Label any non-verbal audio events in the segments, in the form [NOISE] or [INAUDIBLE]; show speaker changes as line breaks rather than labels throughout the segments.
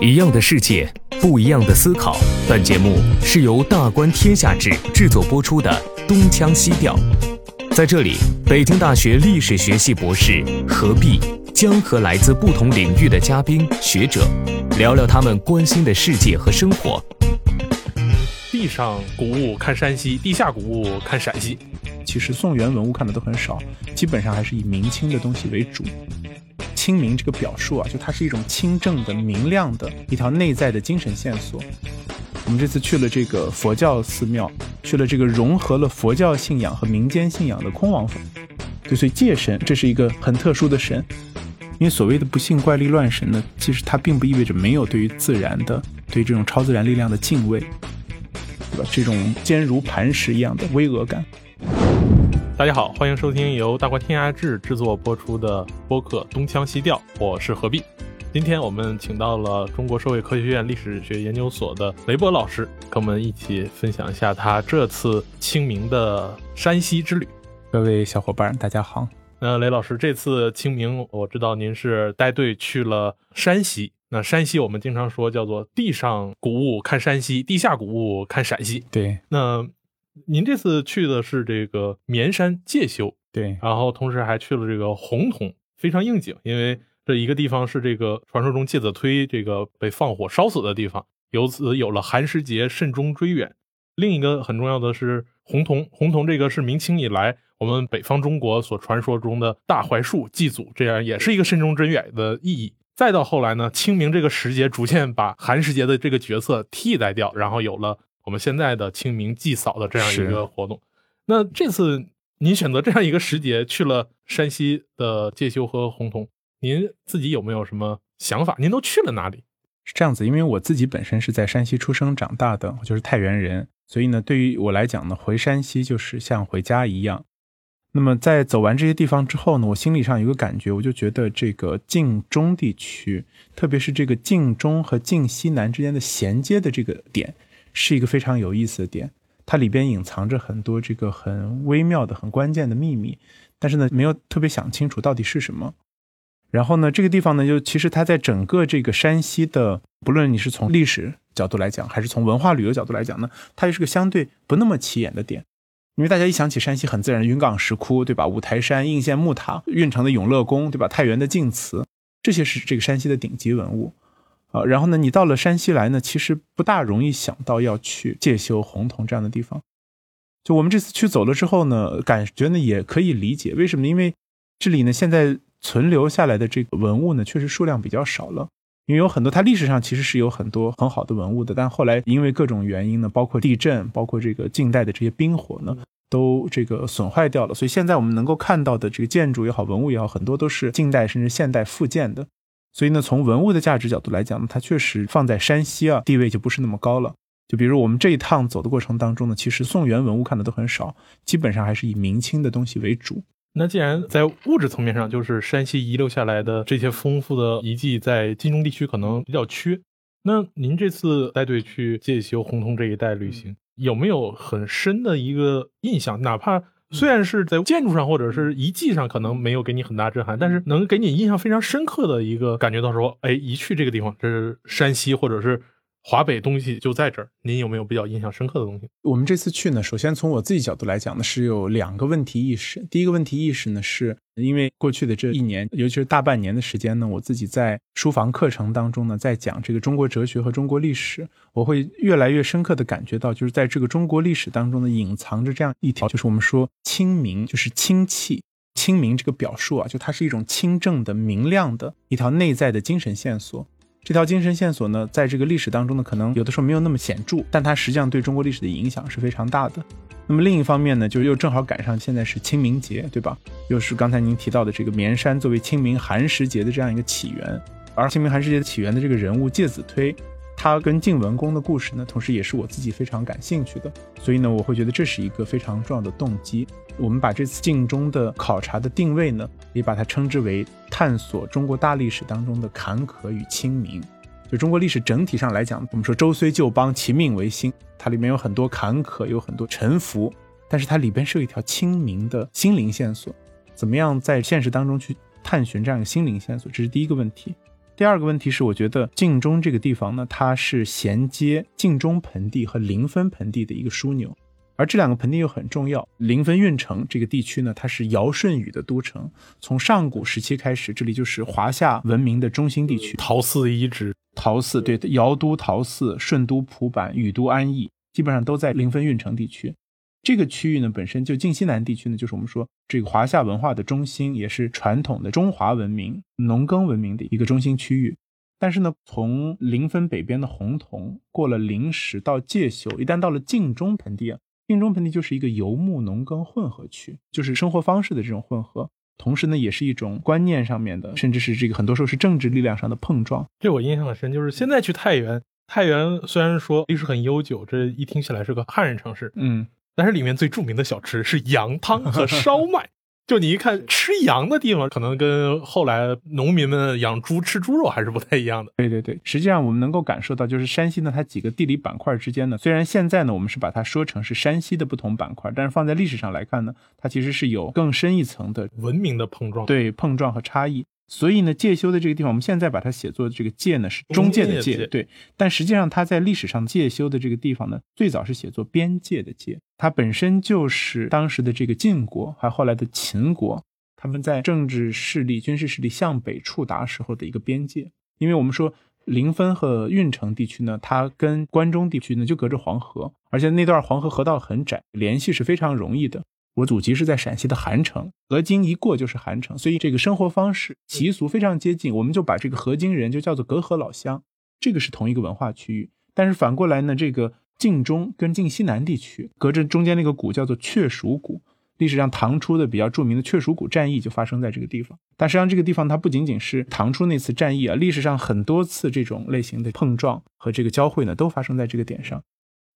一样的世界，不一样的思考。本节目是由大观天下志制作播出的《东腔西调》。在这里，北京大学历史学系博士何必将和来自不同领域的嘉宾学者聊聊他们关心的世界和生活。
地上古物看山西，地下古物看陕西。
其实宋元文物看的都很少，基本上还是以明清的东西为主。清明这个表述啊，就它是一种清正的、明亮的一条内在的精神线索。我们这次去了这个佛教寺庙，去了这个融合了佛教信仰和民间信仰的空王佛。对，所以戒神这是一个很特殊的神，因为所谓的不信怪力乱神呢，其实它并不意味着没有对于自然的、对这种超自然力量的敬畏，对吧？这种坚如磐石一样的巍峨感。
大家好，欢迎收听由大观天涯志制作播出的播客《东腔西调》，我是何必。今天我们请到了中国社会科学院历史学研究所的雷波老师，跟我们一起分享一下他这次清明的山西之旅。
各位小伙伴，大家好。
那雷老师，这次清明，我知道您是带队去了山西。那山西我们经常说叫做地上古物看山西，地下古物看陕西。
对，
那。您这次去的是这个绵山介休，
对，
然后同时还去了这个洪洞，非常应景，因为这一个地方是这个传说中介子推这个被放火烧死的地方，由此有了寒食节慎终追远。另一个很重要的是洪洞，洪洞这个是明清以来我们北方中国所传说中的大槐树祭祖，这样也是一个慎终追远的意义。再到后来呢，清明这个时节逐渐把寒食节的这个角色替代掉，然后有了。我们现在的清明祭扫的这样一个活动，那这次您选择这样一个时节去了山西的介休和洪洞，您自己有没有什么想法？您都去了哪里？
是这样子，因为我自己本身是在山西出生长大的，我就是太原人，所以呢，对于我来讲呢，回山西就是像回家一样。那么在走完这些地方之后呢，我心理上有个感觉，我就觉得这个晋中地区，特别是这个晋中和晋西南之间的衔接的这个点。是一个非常有意思的点，它里边隐藏着很多这个很微妙的、很关键的秘密，但是呢，没有特别想清楚到底是什么。然后呢，这个地方呢，就其实它在整个这个山西的，不论你是从历史角度来讲，还是从文化旅游角度来讲呢，它也是个相对不那么起眼的点。因为大家一想起山西，很自然云冈石窟，对吧？五台山、应县木塔、运城的永乐宫，对吧？太原的晋祠，这些是这个山西的顶级文物。啊，然后呢，你到了山西来呢，其实不大容易想到要去介休、洪洞这样的地方。就我们这次去走了之后呢，感觉呢也可以理解为什么，因为这里呢现在存留下来的这个文物呢，确实数量比较少了。因为有很多它历史上其实是有很多很好的文物的，但后来因为各种原因呢，包括地震，包括这个近代的这些冰火呢，都这个损坏掉了。所以现在我们能够看到的这个建筑也好，文物也好，很多都是近代甚至现代复建的。所以呢，从文物的价值角度来讲呢，它确实放在山西啊，地位就不是那么高了。就比如我们这一趟走的过程当中呢，其实宋元文物看的都很少，基本上还是以明清的东西为主。
那既然在物质层面上，就是山西遗留下来的这些丰富的遗迹，在晋中地区可能比较缺。那您这次带队去介休、洪洞这一带旅行，有没有很深的一个印象？哪怕虽然是在建筑上或者是遗迹上可能没有给你很大震撼，但是能给你印象非常深刻的一个感觉到说，哎，一去这个地方，这是山西或者是。华北东西就在这儿，您有没有比较印象深刻的东西？
我们这次去呢，首先从我自己角度来讲呢，是有两个问题意识。第一个问题意识呢，是因为过去的这一年，尤其是大半年的时间呢，我自己在书房课程当中呢，在讲这个中国哲学和中国历史，我会越来越深刻的感觉到，就是在这个中国历史当中呢，隐藏着这样一条，就是我们说清明，就是清气。清明这个表述啊，就它是一种清正的、明亮的一条内在的精神线索。这条精神线索呢，在这个历史当中呢，可能有的时候没有那么显著，但它实际上对中国历史的影响是非常大的。那么另一方面呢，就又正好赶上现在是清明节，对吧？又是刚才您提到的这个绵山作为清明寒食节的这样一个起源，而清明寒食节的起源的这个人物介子推。他跟晋文公的故事呢，同时也是我自己非常感兴趣的，所以呢，我会觉得这是一个非常重要的动机。我们把这次晋中的考察的定位呢，也把它称之为探索中国大历史当中的坎坷与清明。就中国历史整体上来讲，我们说周虽旧邦，其命维新，它里面有很多坎坷，有很多沉浮，但是它里边是有一条清明的心灵线索。怎么样在现实当中去探寻这样一个心灵线索，这是第一个问题。第二个问题是，我觉得晋中这个地方呢，它是衔接晋中盆地和临汾盆地的一个枢纽，而这两个盆地又很重要。临汾运城这个地区呢，它是尧舜禹的都城，从上古时期开始，这里就是华夏文明的中心地区。
陶寺遗址，
陶寺对，尧都陶寺，舜都蒲坂，禹都安邑，基本上都在临汾运城地区。这个区域呢，本身就晋西南地区呢，就是我们说这个华夏文化的中心，也是传统的中华文明、农耕文明的一个中心区域。但是呢，从临汾北边的洪洞过了灵石到介休，一旦到了晋中盆地啊，晋中盆地就是一个游牧农耕混合区，就是生活方式的这种混合，同时呢，也是一种观念上面的，甚至是这个很多时候是政治力量上的碰撞。
这我印象很深，就是现在去太原，太原虽然说历史很悠久，这一听起来是个汉人城市，
嗯。
但是里面最著名的小吃是羊汤和烧 [LAUGHS] 麦，就你一看吃羊的地方，可能跟后来农民们养猪吃猪肉还是不太一样的。
对对对，实际上我们能够感受到，就是山西呢，它几个地理板块之间呢，虽然现在呢我们是把它说成是山西的不同板块，但是放在历史上来看呢，它其实是有更深一层的
文明的碰撞，
对碰撞和差异。所以呢，介休的这个地方，我们现在把它写作这个介呢是中介的介，对。但实际上，它在历史上介休的这个地方呢，最早是写作边界的界，它本身就是当时的这个晋国，还有后来的秦国，他们在政治势力、军事势力向北触达时候的一个边界。因为我们说临汾和运城地区呢，它跟关中地区呢就隔着黄河，而且那段黄河河道很窄，联系是非常容易的。我祖籍是在陕西的韩城，河津一过就是韩城，所以这个生活方式习俗非常接近，我们就把这个河津人就叫做隔河老乡，这个是同一个文化区域。但是反过来呢，这个晋中跟晋西南地区隔着中间那个谷叫做雀蜀谷，历史上唐初的比较著名的雀蜀谷战役就发生在这个地方。但实际上这个地方它不仅仅是唐初那次战役啊，历史上很多次这种类型的碰撞和这个交汇呢，都发生在这个点上。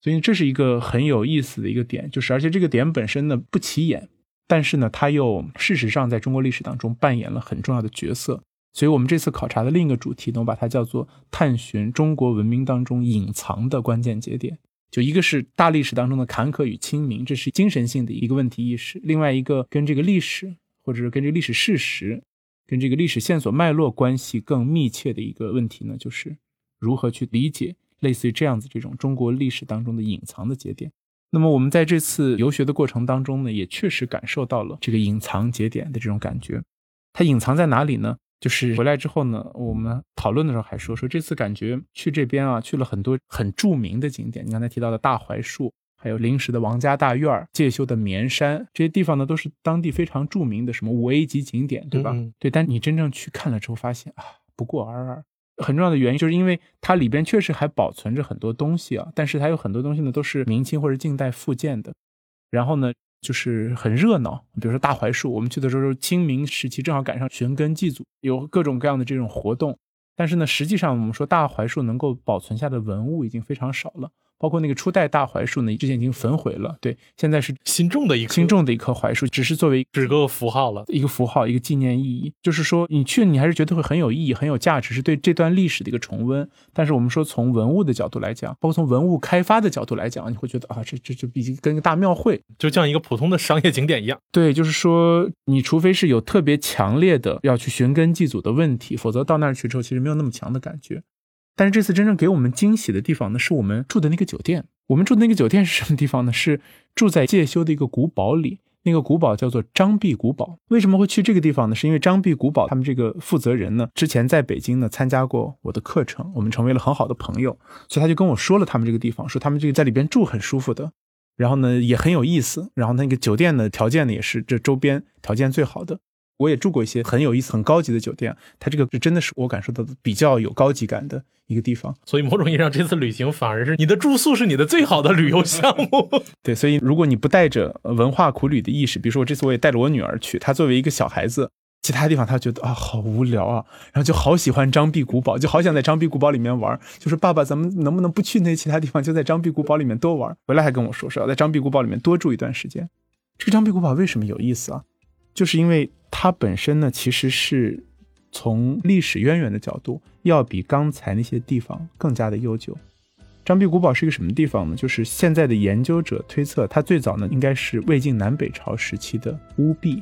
所以这是一个很有意思的一个点，就是而且这个点本身呢不起眼，但是呢它又事实上在中国历史当中扮演了很重要的角色。所以我们这次考察的另一个主题呢，我把它叫做探寻中国文明当中隐藏的关键节点。就一个是大历史当中的坎坷与清明，这是精神性的一个问题意识；另外一个跟这个历史或者是跟这个历史事实、跟这个历史线索脉络关系更密切的一个问题呢，就是如何去理解。类似于这样子，这种中国历史当中的隐藏的节点。那么我们在这次游学的过程当中呢，也确实感受到了这个隐藏节点的这种感觉。它隐藏在哪里呢？就是回来之后呢，我们讨论的时候还说说这次感觉去这边啊，去了很多很著名的景点。你刚才提到的大槐树，还有临时的王家大院、介休的绵山，这些地方呢都是当地非常著名的什么五 A 级景点，对吧？对。但你真正去看了之后，发现啊，不过尔尔。很重要的原因就是因为它里边确实还保存着很多东西啊，但是它有很多东西呢都是明清或者近代复建的，然后呢就是很热闹，比如说大槐树，我们去的时候清明时期正好赶上寻根祭祖，有各种各样的这种活动，但是呢实际上我们说大槐树能够保存下的文物已经非常少了。包括那个初代大槐树呢，之前已经焚毁了。对，现在是
新种的一
新种的一棵槐树，只是作为
只个符号了，
一个符号，一个纪念意义。就是说，你去，你还是觉得会很有意义、很有价值，是对这段历史的一个重温。但是我们说，从文物的角度来讲，包括从文物开发的角度来讲，你会觉得啊，这这这已经跟个大庙会，
就像一个普通的商业景点一样。
对，就是说，你除非是有特别强烈的要去寻根祭祖的问题，否则到那儿去之后，其实没有那么强的感觉。但是这次真正给我们惊喜的地方呢，是我们住的那个酒店。我们住的那个酒店是什么地方呢？是住在介休的一个古堡里，那个古堡叫做张壁古堡。为什么会去这个地方呢？是因为张壁古堡他们这个负责人呢，之前在北京呢参加过我的课程，我们成为了很好的朋友，所以他就跟我说了他们这个地方，说他们这个在里边住很舒服的，然后呢也很有意思，然后那个酒店的条件呢也是这周边条件最好的。我也住过一些很有意思、很高级的酒店，它这个是真的是我感受到的比较有高级感的一个地方。
所以某种意义上，这次旅行反而是你的住宿是你的最好的旅游项目。[LAUGHS]
对，所以如果你不带着文化苦旅的意识，比如说我这次我也带着我女儿去，她作为一个小孩子，其他地方她觉得啊好无聊啊，然后就好喜欢张壁古堡，就好想在张壁古堡里面玩。就是爸爸，咱们能不能不去那其他地方，就在张壁古堡里面多玩？回来还跟我说说要在张壁古堡里面多住一段时间。这个张壁古堡为什么有意思啊？就是因为它本身呢，其实是从历史渊源的角度，要比刚才那些地方更加的悠久。张壁古堡是一个什么地方呢？就是现在的研究者推测，它最早呢应该是魏晋南北朝时期的乌壁。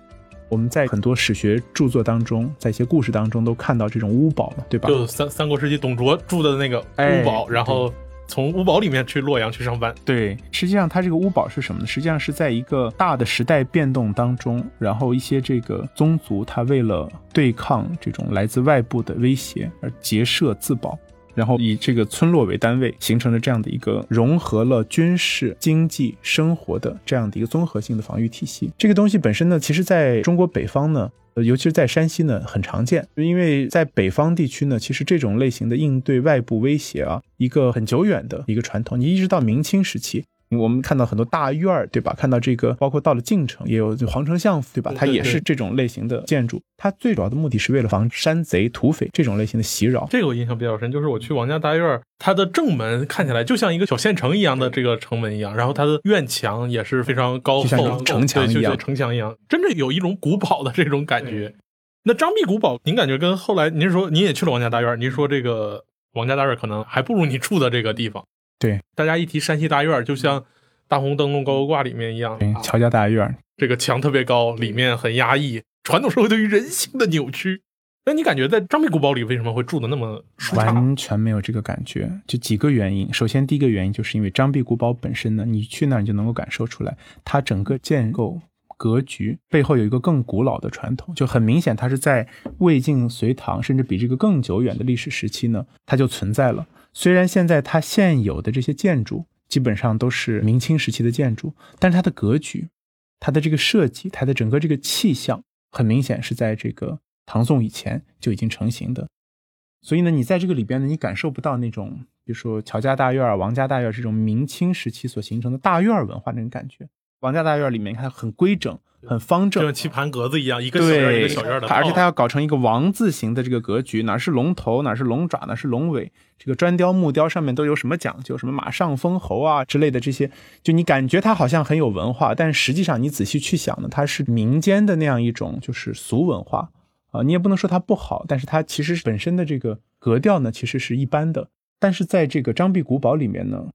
我们在很多史学著作当中，在一些故事当中都看到这种屋堡嘛，对吧？
就三三国时期董卓住的那个屋堡，然后从乌堡里面去洛阳去上班。
对，实际上它这个乌堡是什么呢？实际上是在一个大的时代变动当中，然后一些这个宗族，他为了对抗这种来自外部的威胁而结社自保。然后以这个村落为单位，形成了这样的一个融合了军事、经济、生活的这样的一个综合性的防御体系。这个东西本身呢，其实在中国北方呢，尤其是在山西呢，很常见。因为在北方地区呢，其实这种类型的应对外部威胁啊，一个很久远的一个传统，你一直到明清时期。我们看到很多大院儿，对吧？看到这个，包括到了晋城，也有皇城相府，对吧？它也是这种类型的建筑。它最主要的目的是为了防山贼、土匪这种类型的袭扰。
这个我印象比较深，就是我去王家大院，它的正门看起来就像一个小县城一样的这个城门一样，然后它的院墙也是非常高厚，
城墙一样，
城墙一样，真的有一种古堡的这种感觉。那张壁古堡，您感觉跟后来您是说您也去了王家大院，您说这个王家大院可能还不如你住的这个地方。
对，
大家一提山西大院，就像大红灯笼高高挂里面一样，
乔家大院，
这个墙特别高，里面很压抑，传统社会对于人性的扭曲。那你感觉在张壁古堡里为什么会住的那么舒
畅？完全没有这个感觉，就几个原因。首先，第一个原因就是因为张壁古堡本身呢，你去那儿你就能够感受出来，它整个建构格局背后有一个更古老的传统，就很明显，它是在魏晋隋唐，甚至比这个更久远的历史时期呢，它就存在了。虽然现在它现有的这些建筑基本上都是明清时期的建筑，但是它的格局、它的这个设计、它的整个这个气象，很明显是在这个唐宋以前就已经成型的。所以呢，你在这个里边呢，你感受不到那种，比如说乔家大院、王家大院这种明清时期所形成的大院文化那种感觉。王家大院里面看很规整。很方正，就
像棋盘格子一样，一个小院一个小院的。
而且它要搞成一个王字形的这个格局，哪是龙头，哪是龙爪，哪是龙尾。这个砖雕木雕上面都有什么讲究？什么马上封侯啊之类的这些，就你感觉它好像很有文化，但实际上你仔细去想呢，它是民间的那样一种就是俗文化啊。你也不能说它不好，但是它其实本身的这个格调呢，其实是一般的。但是在这个张壁古堡里面呢。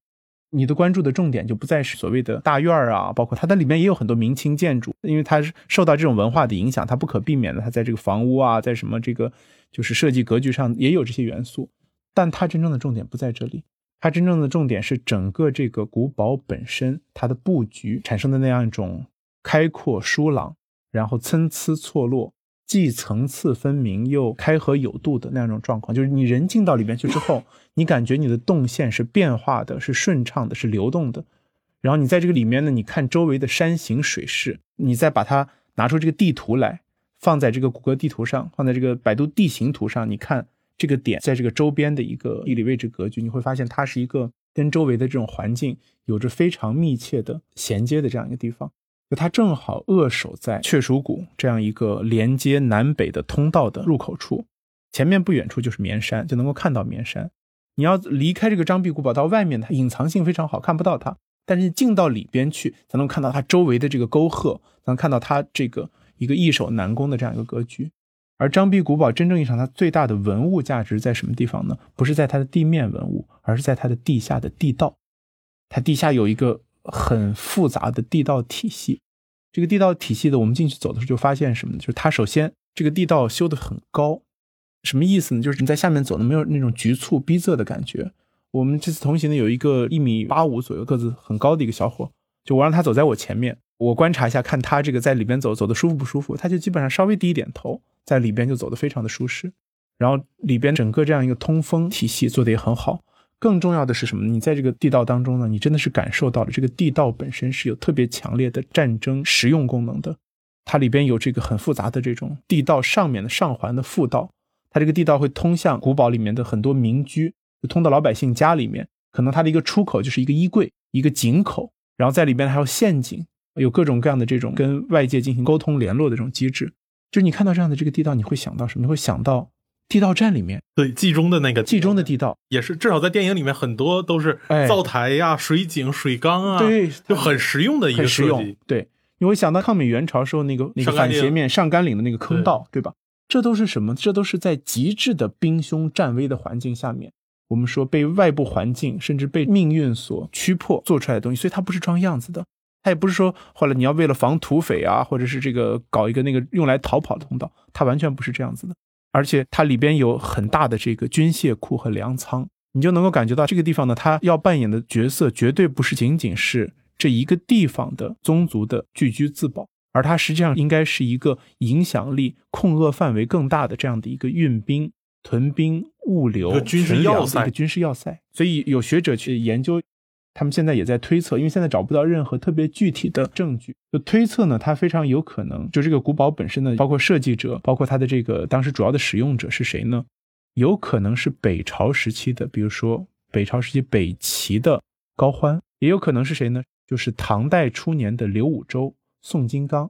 你的关注的重点就不再是所谓的大院儿啊，包括它的里面也有很多明清建筑，因为它是受到这种文化的影响，它不可避免的，它在这个房屋啊，在什么这个就是设计格局上也有这些元素，但它真正的重点不在这里，它真正的重点是整个这个古堡本身它的布局产生的那样一种开阔疏朗，然后参差错落。既层次分明又开合有度的那样一种状况，就是你人进到里面去之后，你感觉你的动线是变化的，是顺畅的，是流动的。然后你在这个里面呢，你看周围的山形水势，你再把它拿出这个地图来，放在这个谷歌地图上，放在这个百度地形图上，你看这个点在这个周边的一个地理位置格局，你会发现它是一个跟周围的这种环境有着非常密切的衔接的这样一个地方。就它正好扼守在雀鼠谷这样一个连接南北的通道的入口处，前面不远处就是绵山，就能够看到绵山。你要离开这个张壁古堡到外面，它隐藏性非常好，看不到它。但是进到里边去，才能看到它周围的这个沟壑，才能看到它这个一个易守难攻的这样一个格局。而张壁古堡真正意义上它最大的文物价值在什么地方呢？不是在它的地面文物，而是在它的地下的地道。它地下有一个。很复杂的地道体系，这个地道体系的，我们进去走的时候就发现什么呢？就是它首先这个地道修得很高，什么意思呢？就是你在下面走呢没有那种局促逼仄的感觉。我们这次同行的有一个一米八五左右个子很高的一个小伙，就我让他走在我前面，我观察一下，看他这个在里边走走的舒服不舒服，他就基本上稍微低一点头，在里边就走得非常的舒适。然后里边整个这样一个通风体系做得也很好。更重要的是什么？你在这个地道当中呢，你真的是感受到了这个地道本身是有特别强烈的战争实用功能的。它里边有这个很复杂的这种地道上面的上环的副道，它这个地道会通向古堡里面的很多民居，就通到老百姓家里面。可能它的一个出口就是一个衣柜、一个井口，然后在里边还有陷阱，有各种各样的这种跟外界进行沟通联络的这种机制。就是你看到这样的这个地道，你会想到什么？你会想到。地道战里面，
对冀中的那个
冀中的地道
也是，至少在电影里面很多都是灶台呀、水井、水缸啊，
对，
就很实用的一个
设计。对，你会想到抗美援朝时候那个那个反斜面上甘岭的那个坑道，对吧？这都是什么？这都是在极致的兵凶战危的环境下面，我们说被外部环境甚至被命运所驱迫做出来的东西，所以它不是装样子的，它也不是说后来你要为了防土匪啊，或者是这个搞一个那个用来逃跑的通道，它完全不是这样子的。而且它里边有很大的这个军械库和粮仓，你就能够感觉到这个地方呢，它要扮演的角色绝对不是仅仅是这一个地方的宗族的聚居自保，而它实际上应该是一个影响力、控扼范围更大的这样的一个运兵、屯兵、物流、
军事要塞、
军事要塞。所以有学者去研究。他们现在也在推测，因为现在找不到任何特别具体的证据，就推测呢，它非常有可能就这个古堡本身呢，包括设计者，包括它的这个当时主要的使用者是谁呢？有可能是北朝时期的，比如说北朝时期北齐的高欢，也有可能是谁呢？就是唐代初年的刘武周、宋金刚。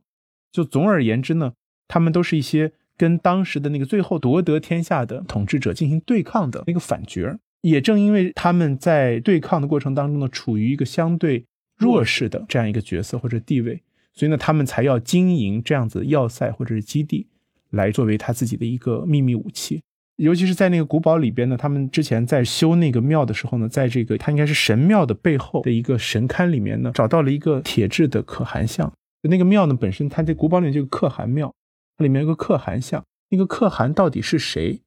就总而言之呢，他们都是一些跟当时的那个最后夺得天下的统治者进行对抗的那个反角。也正因为他们在对抗的过程当中呢，处于一个相对弱势的这样一个角色或者地位，所以呢，他们才要经营这样子要塞或者是基地，来作为他自己的一个秘密武器。尤其是在那个古堡里边呢，他们之前在修那个庙的时候呢，在这个它应该是神庙的背后的一个神龛里面呢，找到了一个铁制的可汗像。那个庙呢本身，它这古堡里这个可汗庙，它里面有个可汗像，那个可汗到底是谁？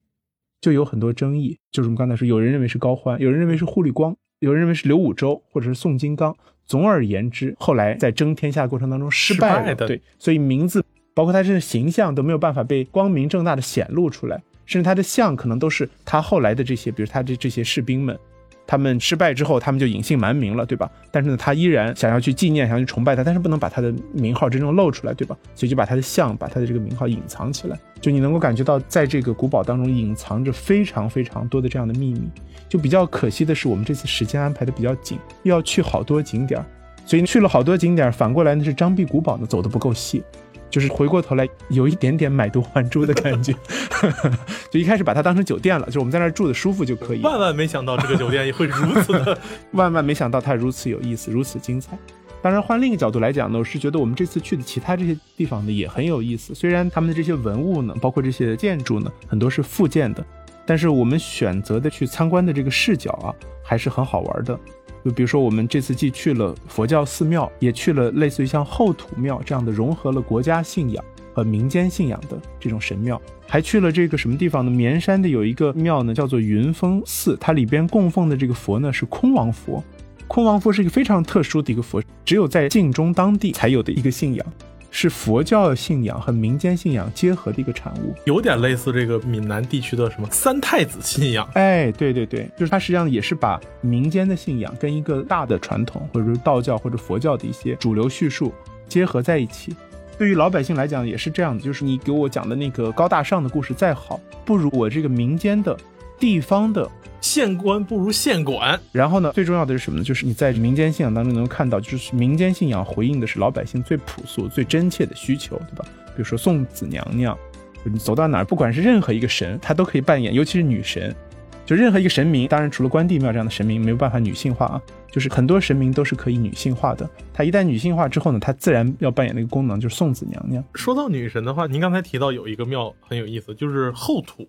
就有很多争议，就是我们刚才说，有人认为是高欢，有人认为是护律光，有人认为是刘武周或者是宋金刚。总而言之，后来在争天下过程当中失败了，对，所以名字包括他这个形象都没有办法被光明正大的显露出来，甚至他的像可能都是他后来的这些，比如他的这些士兵们。他们失败之后，他们就隐姓埋名了，对吧？但是呢，他依然想要去纪念，想要去崇拜他，但是不能把他的名号真正露出来，对吧？所以就把他的像，把他的这个名号隐藏起来。就你能够感觉到，在这个古堡当中隐藏着非常非常多的这样的秘密。就比较可惜的是，我们这次时间安排的比较紧，又要去好多景点，所以去了好多景点，反过来呢是张壁古堡呢走的不够细。就是回过头来有一点点买椟还珠的感觉，[LAUGHS] 就一开始把它当成酒店了，就是我们在那儿住的舒服就可以。
万万没想到这个酒店也会如此的，[LAUGHS]
万万没想到它如此有意思，如此精彩。当然，换另一个角度来讲呢，我是觉得我们这次去的其他这些地方呢也很有意思。虽然他们的这些文物呢，包括这些建筑呢，很多是复建的，但是我们选择的去参观的这个视角啊，还是很好玩的。就比如说，我们这次既去了佛教寺庙，也去了类似于像后土庙这样的融合了国家信仰和民间信仰的这种神庙，还去了这个什么地方呢？绵山的有一个庙呢，叫做云峰寺，它里边供奉的这个佛呢是空王佛。空王佛是一个非常特殊的一个佛，只有在晋中当地才有的一个信仰。是佛教信仰和民间信仰结合的一个产物，
有点类似这个闽南地区的什么三太子信仰。
哎，对对对，就是它实际上也是把民间的信仰跟一个大的传统，或者说道教或者佛教的一些主流叙述结合在一起。对于老百姓来讲也是这样的，就是你给我讲的那个高大上的故事再好，不如我这个民间的地方的。
县官不如县管，
然后呢，最重要的是什么呢？就是你在民间信仰当中能看到，就是民间信仰回应的是老百姓最朴素、最真切的需求，对吧？比如说送子娘娘，你走到哪儿，不管是任何一个神，他都可以扮演，尤其是女神，就任何一个神明，当然除了关帝庙这样的神明没有办法女性化啊，就是很多神明都是可以女性化的。他一旦女性化之后呢，他自然要扮演那个功能，就是送子娘娘。
说到女神的话，您刚才提到有一个庙很有意思，就是后土，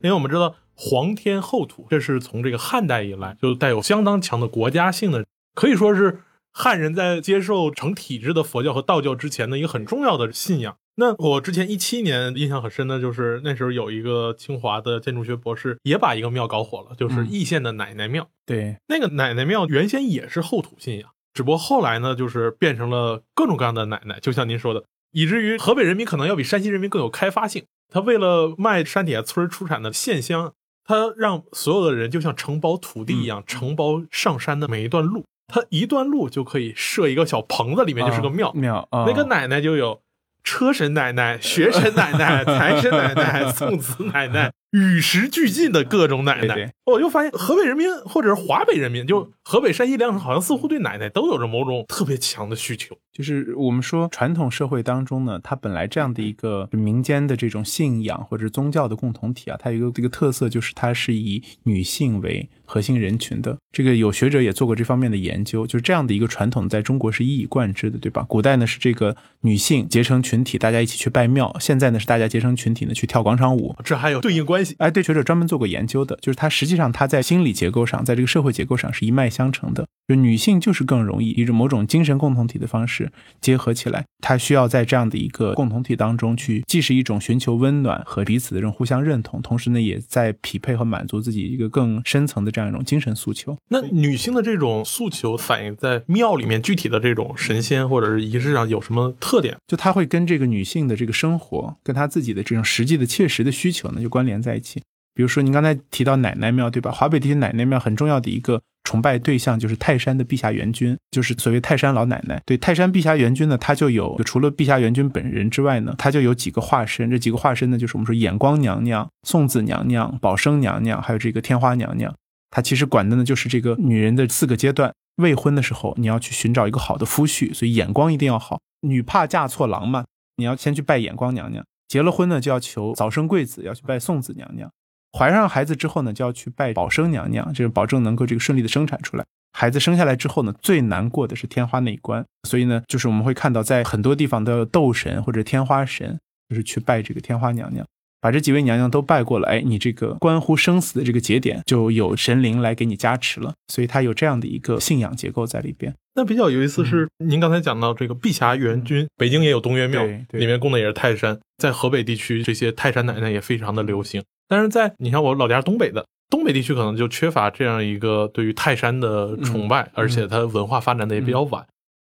因为我们知道。皇天厚土，这是从这个汉代以来就带有相当强的国家性的，可以说是汉人在接受成体制的佛教和道教之前的一个很重要的信仰。那我之前一七年印象很深的就是那时候有一个清华的建筑学博士也把一个庙搞火了，就是易县的奶奶庙。
对，
那个奶奶庙原先也是后土信仰，只不过后来呢，就是变成了各种各样的奶奶，就像您说的，以至于河北人民可能要比山西人民更有开发性。他为了卖山底下村出产的线香。他让所有的人就像承包土地一样，承包上山的每一段路。他一段路就可以设一个小棚子，里面就是个庙。
庙，
那个奶奶就有。车神奶奶、学神奶奶、财神奶奶、[LAUGHS] 送子奶奶，与时俱进的各种奶奶。我就发现河北人民或者是华北人民，就河北、山西两省，好像似乎对奶奶都有着某种特别强的需求。
就是我们说传统社会当中呢，它本来这样的一个民间的这种信仰或者宗教的共同体啊，它有一个这个特色，就是它是以女性为核心人群的。这个有学者也做过这方面的研究，就是这样的一个传统在中国是一以贯之的，对吧？古代呢是这个女性结成群体，大家一起去拜庙；现在呢是大家结成群体呢去跳广场舞。
这还有对应关系。
哎，对，学者专门做过研究的，就是它实际上它在心理结构上，在这个社会结构上是一脉相承的。就女性就是更容易以一种某种精神共同体的方式结合起来，她需要在这样的一个共同体当中去，既是一种寻求温暖和彼此的这种互相认同，同时呢，也在匹配和满足自己一个更深层的这样一种精神诉求。
那女性的这种诉求反映在庙里面具体的这种神仙或者是仪式上有什么特点？
就她会跟这个女性的这个生活，跟她自己的这种实际的切实的需求呢，就关联在一起。比如说您刚才提到奶奶庙，对吧？华北地区奶奶庙很重要的一个。崇拜对象就是泰山的碧霞元君，就是所谓泰山老奶奶。对泰山碧霞元君呢，他就有除了碧霞元君本人之外呢，他就有几个化身。这几个化身呢，就是我们说眼光娘娘、送子娘娘、宝生娘娘，还有这个天花娘娘。他其实管的呢，就是这个女人的四个阶段。未婚的时候，你要去寻找一个好的夫婿，所以眼光一定要好。女怕嫁错郎嘛，你要先去拜眼光娘娘。结了婚呢，就要求早生贵子，要去拜送子娘娘。怀上孩子之后呢，就要去拜保生娘娘，就是保证能够这个顺利的生产出来。孩子生下来之后呢，最难过的是天花那一关，所以呢，就是我们会看到在很多地方都有斗神或者天花神，就是去拜这个天花娘娘，把这几位娘娘都拜过了，哎，你这个关乎生死的这个节点就有神灵来给你加持了，所以它有这样的一个信仰结构在里边。
那比较有意思是，您刚才讲到这个碧霞元君，北京也有东岳庙，里面供的也是泰山，在河北地区这些泰山奶奶也非常的流行。但是在你像我老家东北的东北地区，可能就缺乏这样一个对于泰山的崇拜，而且它文化发展的也比较晚。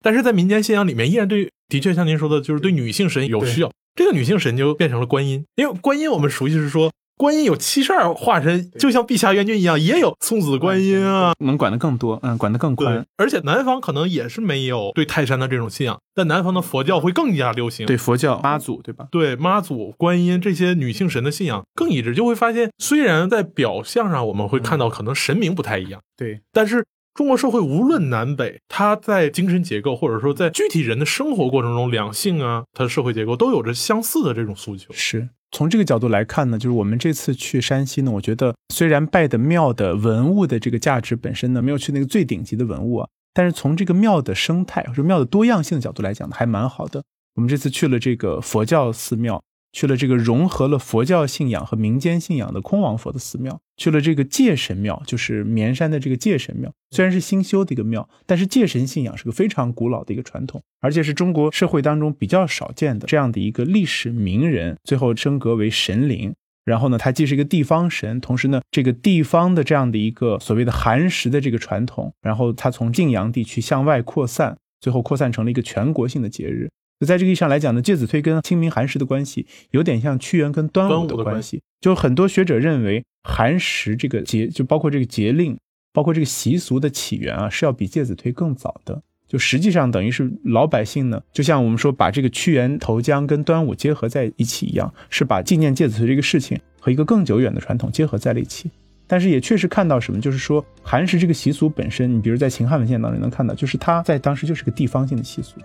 但是在民间信仰里面，依然对，的确像您说的，就是对女性神有需要。这个女性神就变成了观音，因为观音我们熟悉是说。观音有七十二化身，就像碧霞元君一样，也有送子观音啊，
能管得更多，嗯，管得更宽。
而且南方可能也是没有对泰山的这种信仰，但南方的佛教会更加流行。
对佛教妈祖，对吧？
对妈祖、观音这些女性神的信仰更一致，就会发现，虽然在表象上我们会看到可能神明不太一样，
对，
但是中国社会无论南北，它在精神结构或者说在具体人的生活过程中，两性啊，它的社会结构都有着相似的这种诉求。
是。从这个角度来看呢，就是我们这次去山西呢，我觉得虽然拜的庙的文物的这个价值本身呢，没有去那个最顶级的文物啊，但是从这个庙的生态或者庙的多样性的角度来讲呢，还蛮好的。我们这次去了这个佛教寺庙。去了这个融合了佛教信仰和民间信仰的空王佛的寺庙，去了这个界神庙，就是绵山的这个界神庙。虽然是新修的一个庙，但是界神信仰是个非常古老的一个传统，而且是中国社会当中比较少见的这样的一个历史名人，最后升格为神灵。然后呢，他既是一个地方神，同时呢，这个地方的这样的一个所谓的寒食的这个传统，然后他从晋阳地区向外扩散，最后扩散成了一个全国性的节日。就在这个意义上来讲呢，介子推跟清明寒食的关系有点像屈原跟端午的关系。就很多学者认为，寒食这个节，就包括这个节令，包括这个习俗的起源啊，是要比介子推更早的。就实际上等于是老百姓呢，就像我们说把这个屈原投江跟端午结合在一起一样，是把纪念介子推这个事情和一个更久远的传统结合在了一起。但是也确实看到什么，就是说寒食这个习俗本身，你比如在秦汉文献当中能看到，就是它在当时就是个地方性的习俗。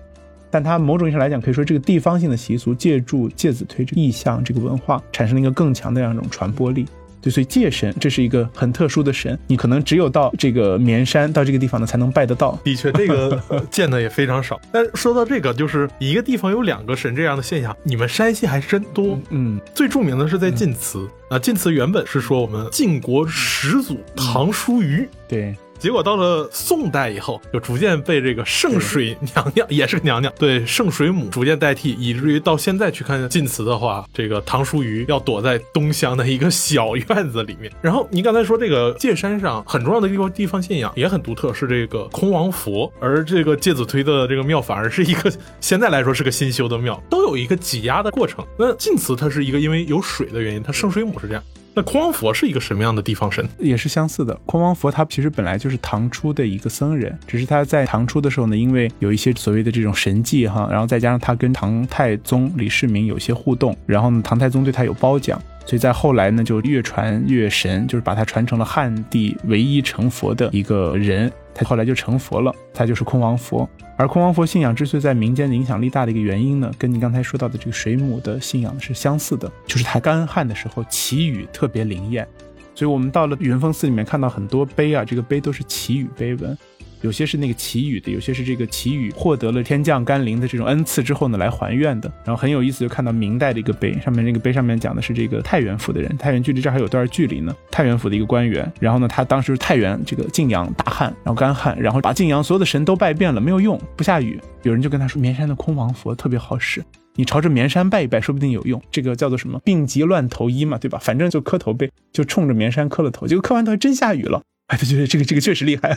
但它某种意义上来讲，可以说这个地方性的习俗借助介子推这个意象、这个文化，产生了一个更强的这样一种传播力。对，所以界神这是一个很特殊的神，你可能只有到这个绵山到这个地方呢，才能拜得到。
的确，这个见的也非常少。但说到这个，就是一个地方有两个神这样的现象，你们山西还真多。
嗯，
最著名的是在晋祠啊，晋祠原本是说我们晋国始祖唐叔虞。
对。
结果到了宋代以后，就逐渐被这个圣水娘娘，也是个娘娘，对圣水母逐渐代替，以至于到现在去看晋祠的话，这个唐叔虞要躲在东乡的一个小院子里面。然后您刚才说这个界山上很重要的一个地方信仰也很独特，是这个空王佛，而这个介子推的这个庙反而是一个现在来说是个新修的庙，都有一个挤压的过程。那晋祠它是一个因为有水的原因，它圣水母是这样。那匡王佛是一个什么样的地方神？
也是相似的。匡王佛他其实本来就是唐初的一个僧人，只是他在唐初的时候呢，因为有一些所谓的这种神迹哈，然后再加上他跟唐太宗李世民有些互动，然后呢，唐太宗对他有褒奖，所以在后来呢，就越传越神，就是把他传成了汉地唯一成佛的一个人。他后来就成佛了，他就是空王佛。而空王佛信仰之所以在民间的影响力大的一个原因呢，跟你刚才说到的这个水母的信仰是相似的，就是它干旱的时候祈雨特别灵验。所以我们到了云峰寺里面看到很多碑啊，这个碑都是祈雨碑文。有些是那个祈雨的，有些是这个祈雨获得了天降甘霖的这种恩赐之后呢来还愿的。然后很有意思，就看到明代的一个碑，上面那个碑上面讲的是这个太原府的人，太原距离这还有段距离呢。太原府的一个官员，然后呢他当时是太原这个晋阳大旱，然后干旱，然后把晋阳所有的神都拜遍了，没有用，不下雨。有人就跟他说，绵山的空王佛特别好使，你朝着绵山拜一拜，说不定有用。这个叫做什么？病急乱投医嘛，对吧？反正就磕头呗，就冲着绵山磕了头，结果磕完头还真下雨了。哎，他觉得这个这个确实厉害，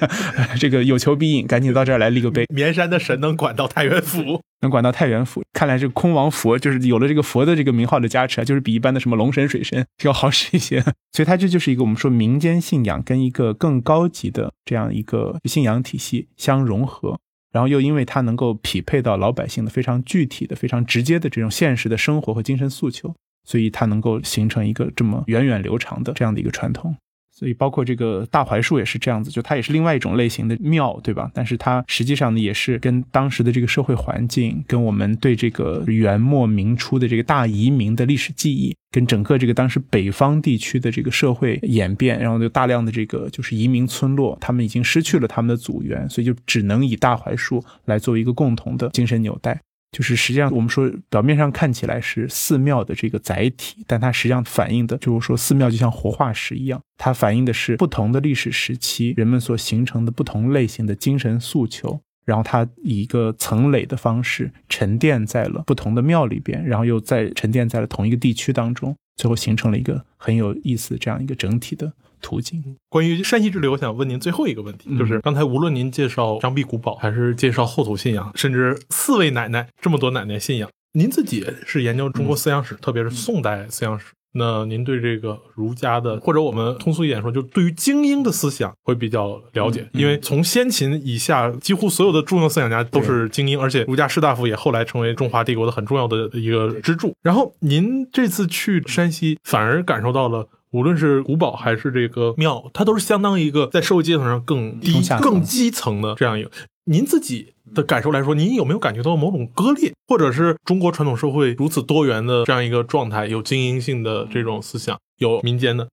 这个有求必应，赶紧到这儿来立个碑。
绵山的神能管到太原府，
能管到太原府，看来这个空王佛就是有了这个佛的这个名号的加持啊，就是比一般的什么龙神、水神 [LAUGHS] 要好使一些。所以它这就是一个我们说民间信仰跟一个更高级的这样一个信仰体系相融合，然后又因为它能够匹配到老百姓的非常具体的、非常直接的这种现实的生活和精神诉求，所以它能够形成一个这么源远流长的这样的一个传统。所以，包括这个大槐树也是这样子，就它也是另外一种类型的庙，对吧？但是它实际上呢，也是跟当时的这个社会环境，跟我们对这个元末明初的这个大移民的历史记忆，跟整个这个当时北方地区的这个社会演变，然后就大量的这个就是移民村落，他们已经失去了他们的祖源，所以就只能以大槐树来作为一个共同的精神纽带。就是实际上，我们说表面上看起来是寺庙的这个载体，但它实际上反映的就是说寺庙就像活化石一样，它反映的是不同的历史时期人们所形成的不同类型的精神诉求，然后它以一个层累的方式沉淀在了不同的庙里边，然后又再沉淀在了同一个地区当中，最后形成了一个很有意思这样一个整体的。途径。
关于山西之旅，我想问您最后一个问题，就是刚才无论您介绍张壁古堡，还是介绍后土信仰，甚至四位奶奶这么多奶奶信仰，您自己是研究中国思想史，特别是宋代思想史，那您对这个儒家的，或者我们通俗一点说，就对于精英的思想会比较了解，因为从先秦以下，几乎所有的重要思想家都是精英，而且儒家士大夫也后来成为中华帝国的很重要的一个支柱。然后您这次去山西，反而感受到了。无论是古堡还是这个庙，它都是相当于一个在社会阶层上更低、更基层的这样一个。您自己的感受来说，您有没有感觉到某种割裂，或者是中国传统社会如此多元的这样一个状态，有精英性的这种思想，有民间的？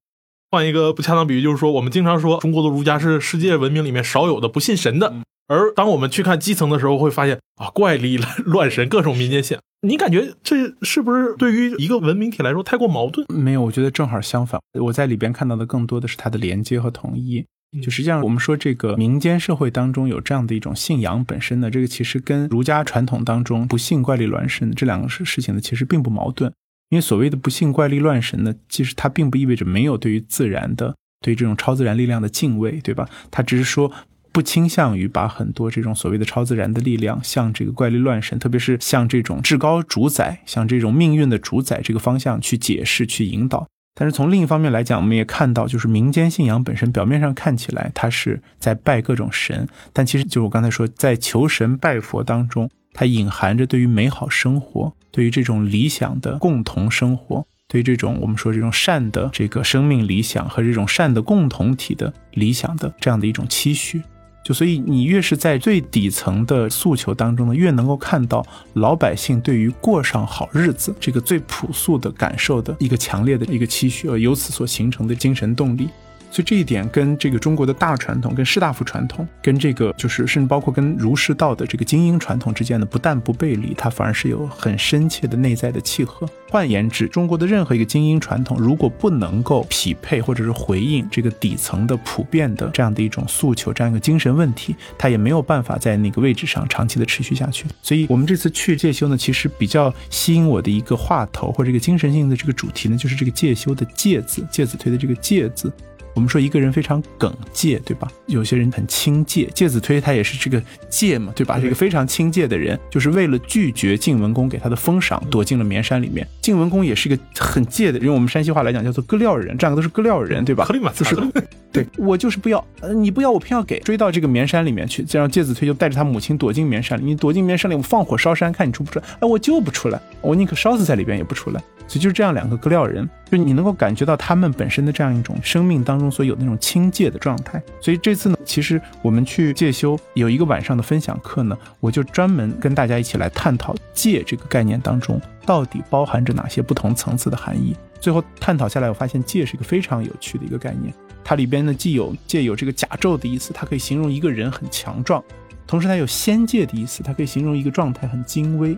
换一个不恰当比喻，就是说，我们经常说中国的儒家是世界文明里面少有的不信神的。而当我们去看基层的时候，会发现啊，怪力 [LAUGHS] 乱神，各种民间信仰。你感觉这是不是对于一个文明体来说太过矛盾？
没有，我觉得正好相反。我在里边看到的更多的是它的连接和统一。就实际上，我们说这个民间社会当中有这样的一种信仰本身呢，这个其实跟儒家传统当中不信怪力乱神这两个事事情呢，其实并不矛盾。因为所谓的不信怪力乱神呢，其实它并不意味着没有对于自然的、对这种超自然力量的敬畏，对吧？它只是说。不倾向于把很多这种所谓的超自然的力量，向这个怪力乱神，特别是向这种至高主宰、向这种命运的主宰这个方向去解释、去引导。但是从另一方面来讲，我们也看到，就是民间信仰本身表面上看起来它是在拜各种神，但其实就是我刚才说，在求神拜佛当中，它隐含着对于美好生活、对于这种理想的共同生活、对于这种我们说这种善的这个生命理想和这种善的共同体的理想的这样的一种期许。就所以，你越是在最底层的诉求当中呢，越能够看到老百姓对于过上好日子这个最朴素的感受的一个强烈的一个期许，而由此所形成的精神动力。所以这一点跟这个中国的大传统、跟士大夫传统、跟这个就是甚至包括跟儒释道的这个精英传统之间的，不但不背离，它反而是有很深切的内在的契合。换言之，中国的任何一个精英传统，如果不能够匹配或者是回应这个底层的普遍的这样的一种诉求，这样一个精神问题，它也没有办法在那个位置上长期的持续下去。所以，我们这次去戒修呢，其实比较吸引我的一个话头或者一个精神性的这个主题呢，就是这个戒修的戒字，介子推的这个戒字。我们说一个人非常耿介，对吧？有些人很轻介，介子推他也是这个介嘛，对吧？这个非常轻介的人，就是为了拒绝晋文公给他的封赏，躲进了绵山里面。晋文公也是一个很介的，用我们山西话来讲叫做割料人，这两个都是割料人，对吧？就是 [LAUGHS] 对我就是不要，呃，你不要我偏要给，追到这个绵山里面去，这样介子推就带着他母亲躲进绵山里，你躲进绵山里，我放火烧山，看你出不出来？哎，我就不出来，我宁可烧死在里边也不出来。所以就是这样两个格廖人，就你能够感觉到他们本身的这样一种生命当中所有那种清戒的状态。所以这次呢，其实我们去戒修有一个晚上的分享课呢，我就专门跟大家一起来探讨戒这个概念当中到底包含着哪些不同层次的含义。最后探讨下来，我发现戒是一个非常有趣的一个概念，它里边呢既有戒有这个甲胄的意思，它可以形容一个人很强壮。同时，它有仙界的意思，它可以形容一个状态很精微；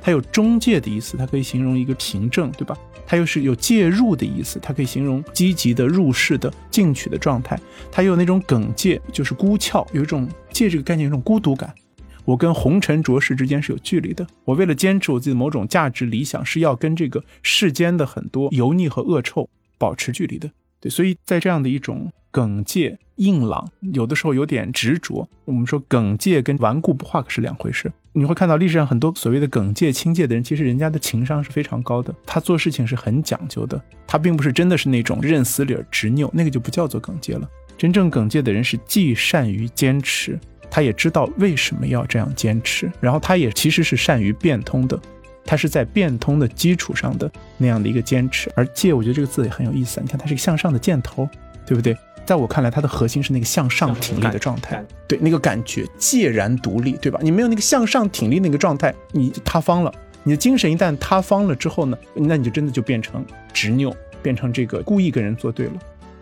它有中介的意思，它可以形容一个凭证，对吧？它又是有介入的意思，它可以形容积极的入世的进取的状态。它又有那种耿介，就是孤峭，有一种戒这个概念，有一种孤独感。我跟红尘浊世之间是有距离的。我为了坚持我自己的某种价值理想，是要跟这个世间的很多油腻和恶臭保持距离的。对，所以在这样的一种。耿介硬朗，有的时候有点执着。我们说耿介跟顽固不化可是两回事。你会看到历史上很多所谓的耿介、清介的人，其实人家的情商是非常高的，他做事情是很讲究的。他并不是真的是那种认死理儿、执拗，那个就不叫做耿介了。真正耿介的人是既善于坚持，他也知道为什么要这样坚持，然后他也其实是善于变通的。他是在变通的基础上的那样的一个坚持。而戒，我觉得这个字也很有意思。你看，它是一个向上的箭头，对不对？在我看来，它的核心是那个向上挺立的状态，对那个感觉介然独立，对吧？你没有那个向上挺立那个状态，你塌方了。你的精神一旦塌方了之后呢，那你就真的就变成执拗，变成这个故意跟人作对了。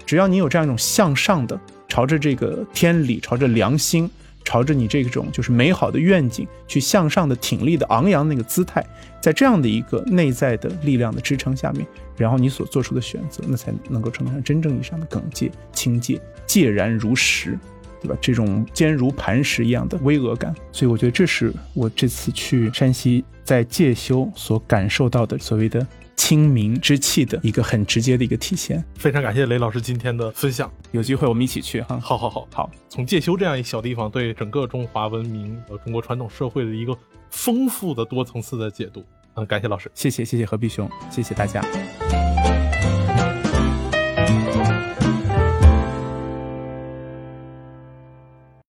只要你有这样一种向上的，朝着这个天理，朝着良心。朝着你这种就是美好的愿景去向上的挺立的昂扬那个姿态，在这样的一个内在的力量的支撑下面，然后你所做出的选择，那才能够称得上真正意义上的耿介、清介、介然如石，对吧？这种坚如磐石一样的巍峨感，所以我觉得这是我这次去山西在介休所感受到的所谓的。清明之气的一个很直接的一个体现，
非常感谢雷老师今天的分享。
有机会我们一起去哈。
好好好
好，
从介休这样一小地方，对整个中华文明和中国传统社会的一个丰富的多层次的解读。嗯，感谢老师，
谢谢谢谢何必兄，谢谢大家。